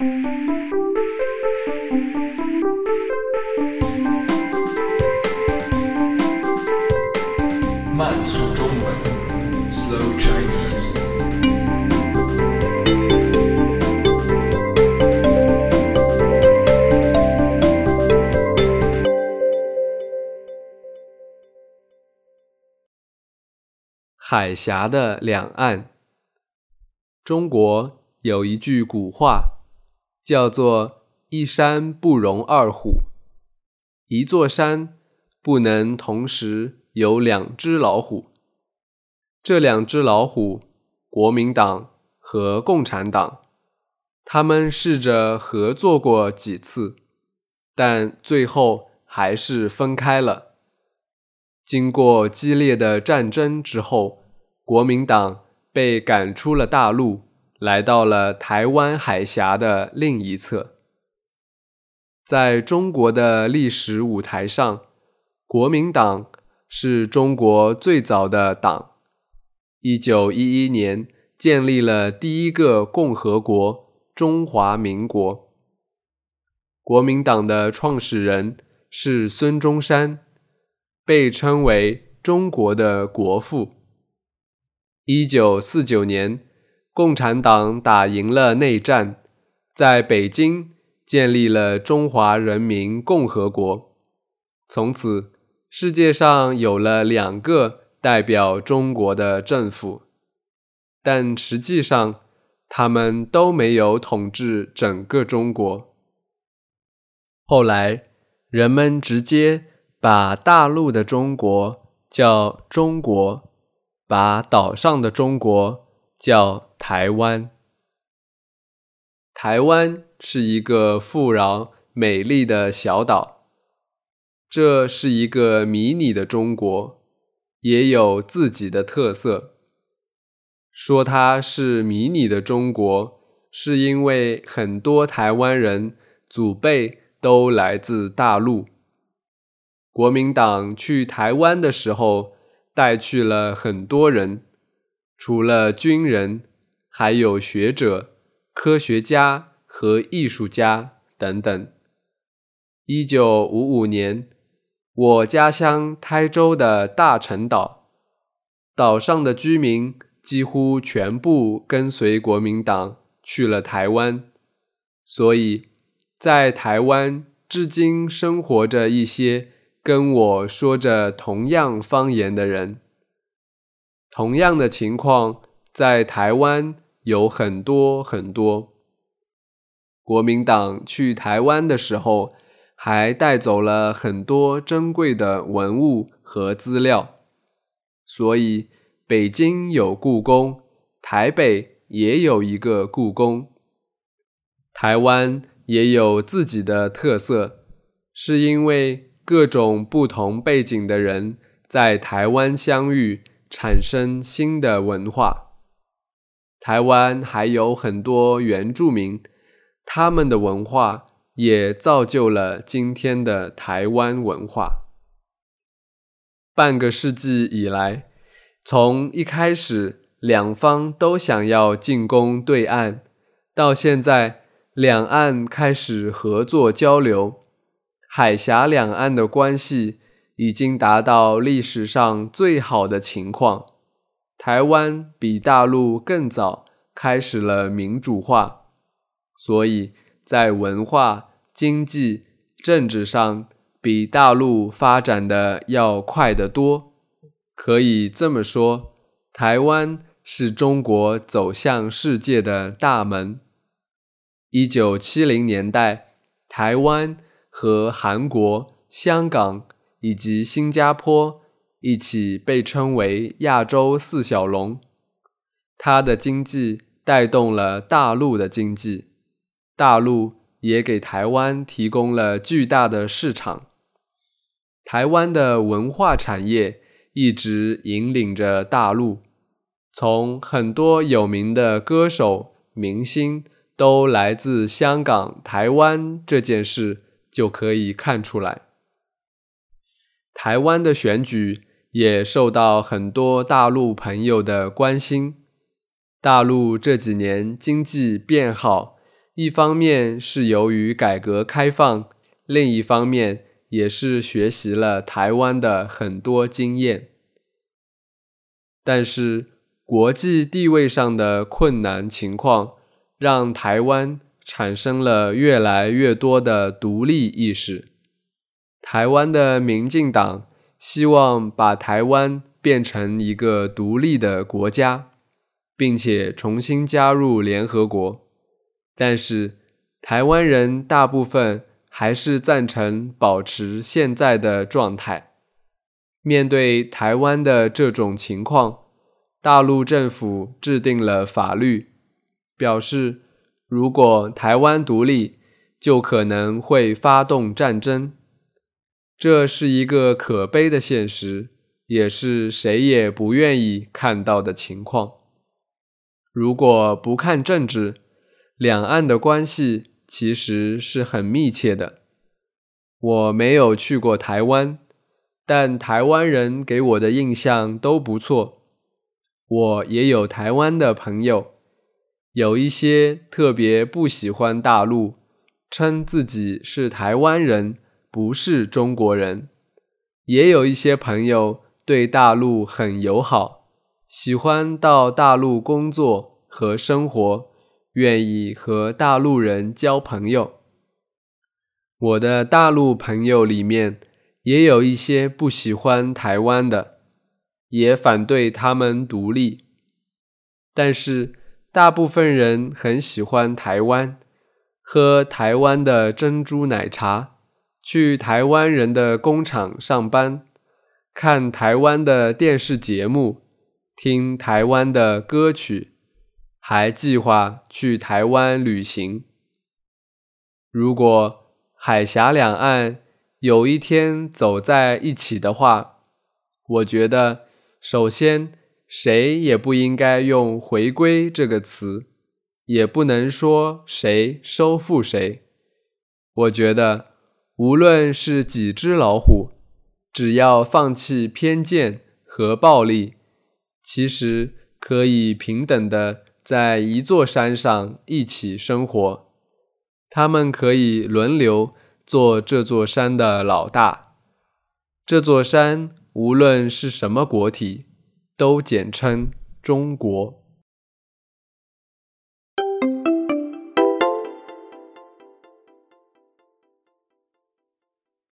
慢速中文，Slow Chinese。海峡的两岸，中国有一句古话，叫做“一山不容二虎”。一座山不能同时有两只老虎。这两只老虎，国民党和共产党，他们试着合作过几次，但最后还是分开了。经过激烈的战争之后，国民党被赶出了大陆，来到了台湾海峡的另一侧。在中国的历史舞台上，国民党是中国最早的党，一九一一年建立了第一个共和国——中华民国。国民党的创始人是孙中山。被称为中国的国父。一九四九年，共产党打赢了内战，在北京建立了中华人民共和国。从此，世界上有了两个代表中国的政府，但实际上，他们都没有统治整个中国。后来，人们直接。把大陆的中国叫中国，把岛上的中国叫台湾。台湾是一个富饶美丽的小岛，这是一个迷你的中国，也有自己的特色。说它是迷你的中国，是因为很多台湾人祖辈都来自大陆。国民党去台湾的时候，带去了很多人，除了军人，还有学者、科学家和艺术家等等。一九五五年，我家乡台州的大陈岛，岛上的居民几乎全部跟随国民党去了台湾，所以在台湾至今生活着一些。跟我说着同样方言的人，同样的情况在台湾有很多很多。国民党去台湾的时候，还带走了很多珍贵的文物和资料，所以北京有故宫，台北也有一个故宫。台湾也有自己的特色，是因为。各种不同背景的人在台湾相遇，产生新的文化。台湾还有很多原住民，他们的文化也造就了今天的台湾文化。半个世纪以来，从一开始两方都想要进攻对岸，到现在两岸开始合作交流。海峡两岸的关系已经达到历史上最好的情况。台湾比大陆更早开始了民主化，所以在文化、经济、政治上比大陆发展的要快得多。可以这么说，台湾是中国走向世界的大门。一九七零年代，台湾。和韩国、香港以及新加坡一起被称为亚洲四小龙。它的经济带动了大陆的经济，大陆也给台湾提供了巨大的市场。台湾的文化产业一直引领着大陆，从很多有名的歌手、明星都来自香港、台湾这件事。就可以看出来，台湾的选举也受到很多大陆朋友的关心。大陆这几年经济变好，一方面是由于改革开放，另一方面也是学习了台湾的很多经验。但是国际地位上的困难情况，让台湾产生了越来越多的独立意识。台湾的民进党希望把台湾变成一个独立的国家，并且重新加入联合国。但是台湾人大部分还是赞成保持现在的状态。面对台湾的这种情况，大陆政府制定了法律，表示如果台湾独立，就可能会发动战争。这是一个可悲的现实，也是谁也不愿意看到的情况。如果不看政治，两岸的关系其实是很密切的。我没有去过台湾，但台湾人给我的印象都不错。我也有台湾的朋友，有一些特别不喜欢大陆，称自己是台湾人。不是中国人，也有一些朋友对大陆很友好，喜欢到大陆工作和生活，愿意和大陆人交朋友。我的大陆朋友里面也有一些不喜欢台湾的，也反对他们独立，但是大部分人很喜欢台湾，喝台湾的珍珠奶茶。去台湾人的工厂上班，看台湾的电视节目，听台湾的歌曲，还计划去台湾旅行。如果海峡两岸有一天走在一起的话，我觉得首先谁也不应该用“回归”这个词，也不能说谁收复谁。我觉得。无论是几只老虎，只要放弃偏见和暴力，其实可以平等的在一座山上一起生活。他们可以轮流做这座山的老大。这座山无论是什么国体，都简称中国。